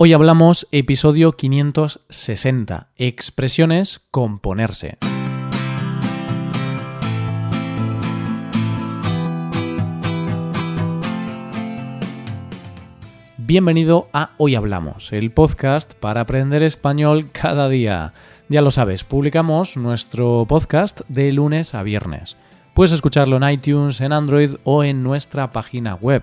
Hoy hablamos episodio 560, expresiones con ponerse. Bienvenido a Hoy Hablamos, el podcast para aprender español cada día. Ya lo sabes, publicamos nuestro podcast de lunes a viernes. Puedes escucharlo en iTunes, en Android o en nuestra página web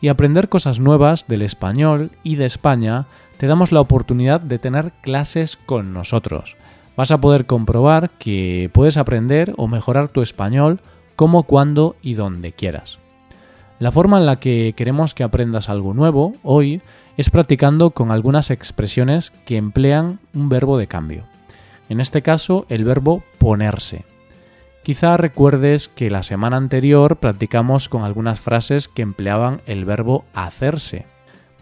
y aprender cosas nuevas del español y de España, te damos la oportunidad de tener clases con nosotros. Vas a poder comprobar que puedes aprender o mejorar tu español como, cuando y donde quieras. La forma en la que queremos que aprendas algo nuevo hoy es practicando con algunas expresiones que emplean un verbo de cambio. En este caso, el verbo ponerse. Quizá recuerdes que la semana anterior practicamos con algunas frases que empleaban el verbo hacerse.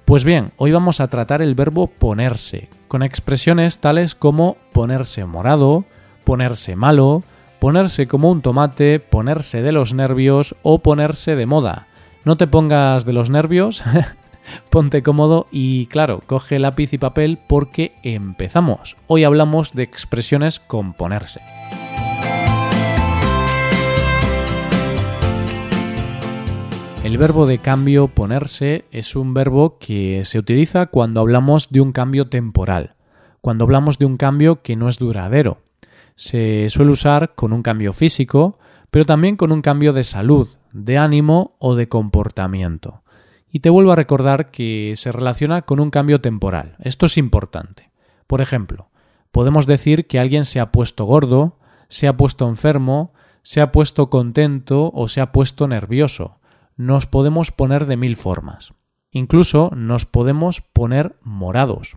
Pues bien, hoy vamos a tratar el verbo ponerse, con expresiones tales como ponerse morado, ponerse malo, ponerse como un tomate, ponerse de los nervios o ponerse de moda. No te pongas de los nervios, ponte cómodo y claro, coge lápiz y papel porque empezamos. Hoy hablamos de expresiones con ponerse. El verbo de cambio ponerse es un verbo que se utiliza cuando hablamos de un cambio temporal, cuando hablamos de un cambio que no es duradero. Se suele usar con un cambio físico, pero también con un cambio de salud, de ánimo o de comportamiento. Y te vuelvo a recordar que se relaciona con un cambio temporal. Esto es importante. Por ejemplo, podemos decir que alguien se ha puesto gordo, se ha puesto enfermo, se ha puesto contento o se ha puesto nervioso nos podemos poner de mil formas. Incluso nos podemos poner morados.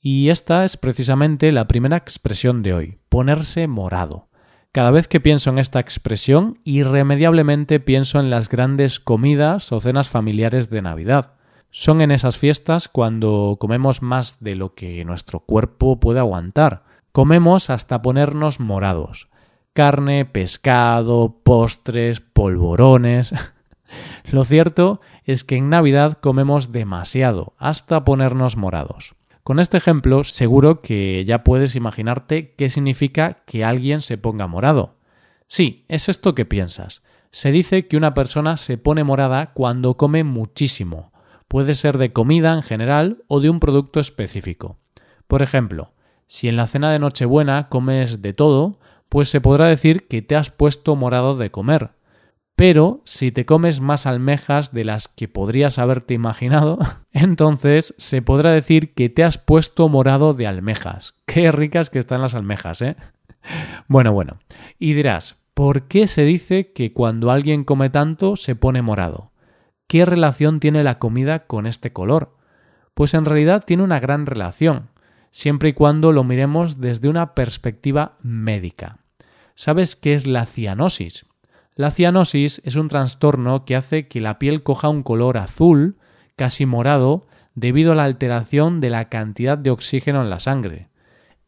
Y esta es precisamente la primera expresión de hoy, ponerse morado. Cada vez que pienso en esta expresión, irremediablemente pienso en las grandes comidas o cenas familiares de Navidad. Son en esas fiestas cuando comemos más de lo que nuestro cuerpo puede aguantar. Comemos hasta ponernos morados. Carne, pescado, postres, polvorones. Lo cierto es que en Navidad comemos demasiado, hasta ponernos morados. Con este ejemplo seguro que ya puedes imaginarte qué significa que alguien se ponga morado. Sí, es esto que piensas. Se dice que una persona se pone morada cuando come muchísimo. Puede ser de comida en general o de un producto específico. Por ejemplo, si en la cena de Nochebuena comes de todo, pues se podrá decir que te has puesto morado de comer. Pero si te comes más almejas de las que podrías haberte imaginado, entonces se podrá decir que te has puesto morado de almejas. Qué ricas que están las almejas, ¿eh? Bueno, bueno. Y dirás, ¿por qué se dice que cuando alguien come tanto se pone morado? ¿Qué relación tiene la comida con este color? Pues en realidad tiene una gran relación, siempre y cuando lo miremos desde una perspectiva médica. ¿Sabes qué es la cianosis? La cianosis es un trastorno que hace que la piel coja un color azul, casi morado, debido a la alteración de la cantidad de oxígeno en la sangre.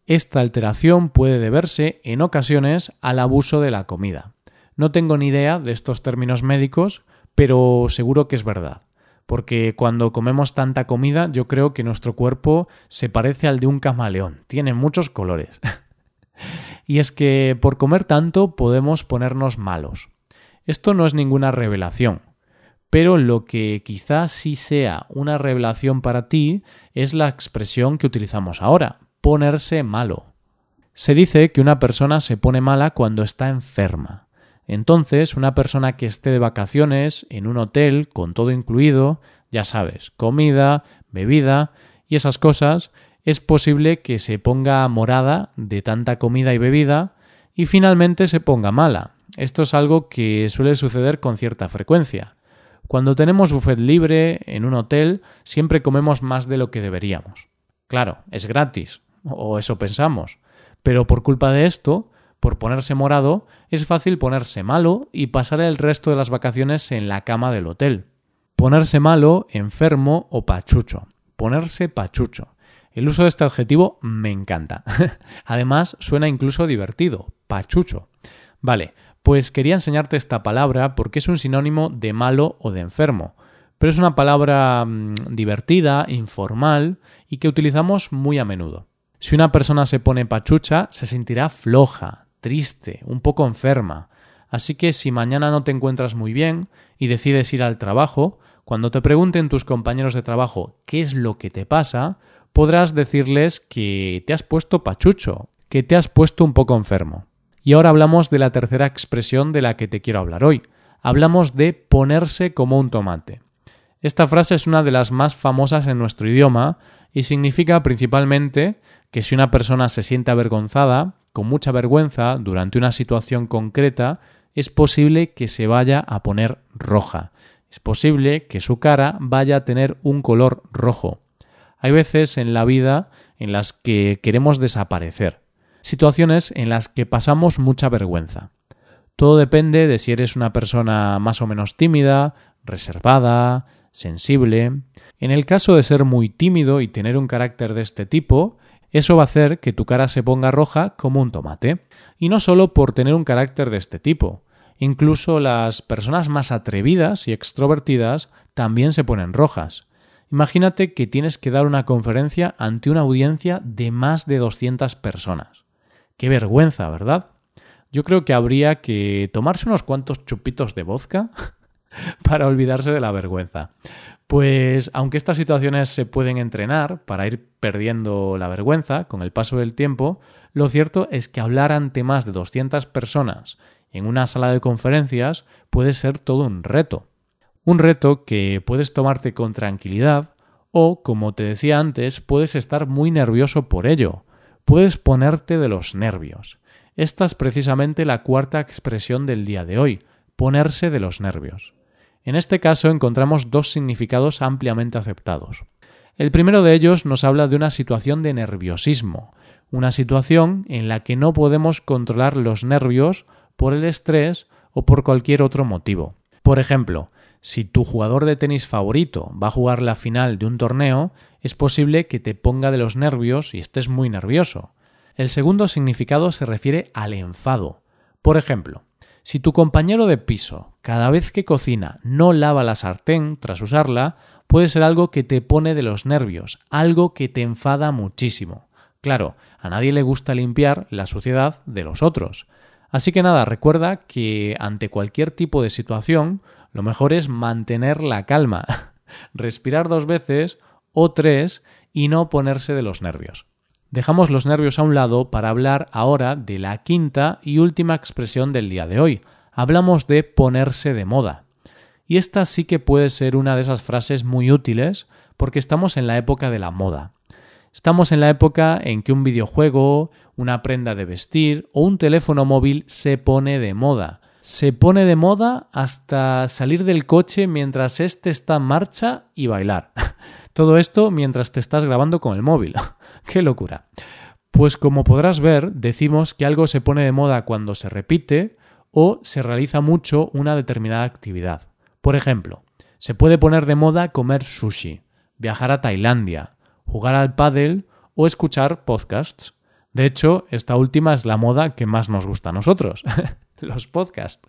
Esta alteración puede deberse, en ocasiones, al abuso de la comida. No tengo ni idea de estos términos médicos, pero seguro que es verdad. Porque cuando comemos tanta comida, yo creo que nuestro cuerpo se parece al de un camaleón. Tiene muchos colores. y es que por comer tanto podemos ponernos malos. Esto no es ninguna revelación, pero lo que quizás sí sea una revelación para ti es la expresión que utilizamos ahora, ponerse malo. Se dice que una persona se pone mala cuando está enferma. Entonces, una persona que esté de vacaciones en un hotel con todo incluido, ya sabes, comida, bebida y esas cosas, es posible que se ponga morada de tanta comida y bebida y finalmente se ponga mala. Esto es algo que suele suceder con cierta frecuencia. Cuando tenemos buffet libre en un hotel, siempre comemos más de lo que deberíamos. Claro, es gratis, o eso pensamos. Pero por culpa de esto, por ponerse morado, es fácil ponerse malo y pasar el resto de las vacaciones en la cama del hotel. Ponerse malo, enfermo o pachucho. Ponerse pachucho. El uso de este adjetivo me encanta. Además, suena incluso divertido. Pachucho. Vale, pues quería enseñarte esta palabra porque es un sinónimo de malo o de enfermo. Pero es una palabra mm, divertida, informal y que utilizamos muy a menudo. Si una persona se pone pachucha, se sentirá floja, triste, un poco enferma. Así que si mañana no te encuentras muy bien y decides ir al trabajo, cuando te pregunten tus compañeros de trabajo qué es lo que te pasa, podrás decirles que te has puesto pachucho, que te has puesto un poco enfermo. Y ahora hablamos de la tercera expresión de la que te quiero hablar hoy. Hablamos de ponerse como un tomate. Esta frase es una de las más famosas en nuestro idioma y significa principalmente que si una persona se siente avergonzada, con mucha vergüenza durante una situación concreta, es posible que se vaya a poner roja. Es posible que su cara vaya a tener un color rojo. Hay veces en la vida en las que queremos desaparecer. Situaciones en las que pasamos mucha vergüenza. Todo depende de si eres una persona más o menos tímida, reservada, sensible. En el caso de ser muy tímido y tener un carácter de este tipo, eso va a hacer que tu cara se ponga roja como un tomate. Y no solo por tener un carácter de este tipo. Incluso las personas más atrevidas y extrovertidas también se ponen rojas. Imagínate que tienes que dar una conferencia ante una audiencia de más de 200 personas. Qué vergüenza, ¿verdad? Yo creo que habría que tomarse unos cuantos chupitos de vodka para olvidarse de la vergüenza. Pues aunque estas situaciones se pueden entrenar para ir perdiendo la vergüenza con el paso del tiempo, lo cierto es que hablar ante más de 200 personas en una sala de conferencias puede ser todo un reto. Un reto que puedes tomarte con tranquilidad o, como te decía antes, puedes estar muy nervioso por ello. Puedes ponerte de los nervios. Esta es precisamente la cuarta expresión del día de hoy, ponerse de los nervios. En este caso encontramos dos significados ampliamente aceptados. El primero de ellos nos habla de una situación de nerviosismo, una situación en la que no podemos controlar los nervios por el estrés o por cualquier otro motivo. Por ejemplo, si tu jugador de tenis favorito va a jugar la final de un torneo, es posible que te ponga de los nervios y estés muy nervioso. El segundo significado se refiere al enfado. Por ejemplo, si tu compañero de piso, cada vez que cocina, no lava la sartén tras usarla, puede ser algo que te pone de los nervios, algo que te enfada muchísimo. Claro, a nadie le gusta limpiar la suciedad de los otros. Así que nada, recuerda que ante cualquier tipo de situación, lo mejor es mantener la calma, respirar dos veces o tres y no ponerse de los nervios. Dejamos los nervios a un lado para hablar ahora de la quinta y última expresión del día de hoy. Hablamos de ponerse de moda. Y esta sí que puede ser una de esas frases muy útiles porque estamos en la época de la moda. Estamos en la época en que un videojuego, una prenda de vestir o un teléfono móvil se pone de moda. Se pone de moda hasta salir del coche mientras éste está en marcha y bailar. Todo esto mientras te estás grabando con el móvil. ¡Qué locura! Pues como podrás ver, decimos que algo se pone de moda cuando se repite o se realiza mucho una determinada actividad. Por ejemplo, se puede poner de moda comer sushi, viajar a Tailandia, jugar al pádel o escuchar podcasts. De hecho, esta última es la moda que más nos gusta a nosotros, los podcasts.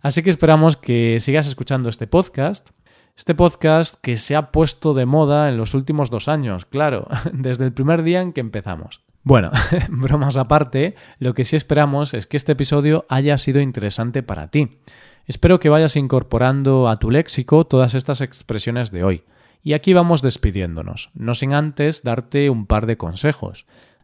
Así que esperamos que sigas escuchando este podcast este podcast que se ha puesto de moda en los últimos dos años, claro, desde el primer día en que empezamos. Bueno, bromas aparte, lo que sí esperamos es que este episodio haya sido interesante para ti. Espero que vayas incorporando a tu léxico todas estas expresiones de hoy. Y aquí vamos despidiéndonos, no sin antes darte un par de consejos.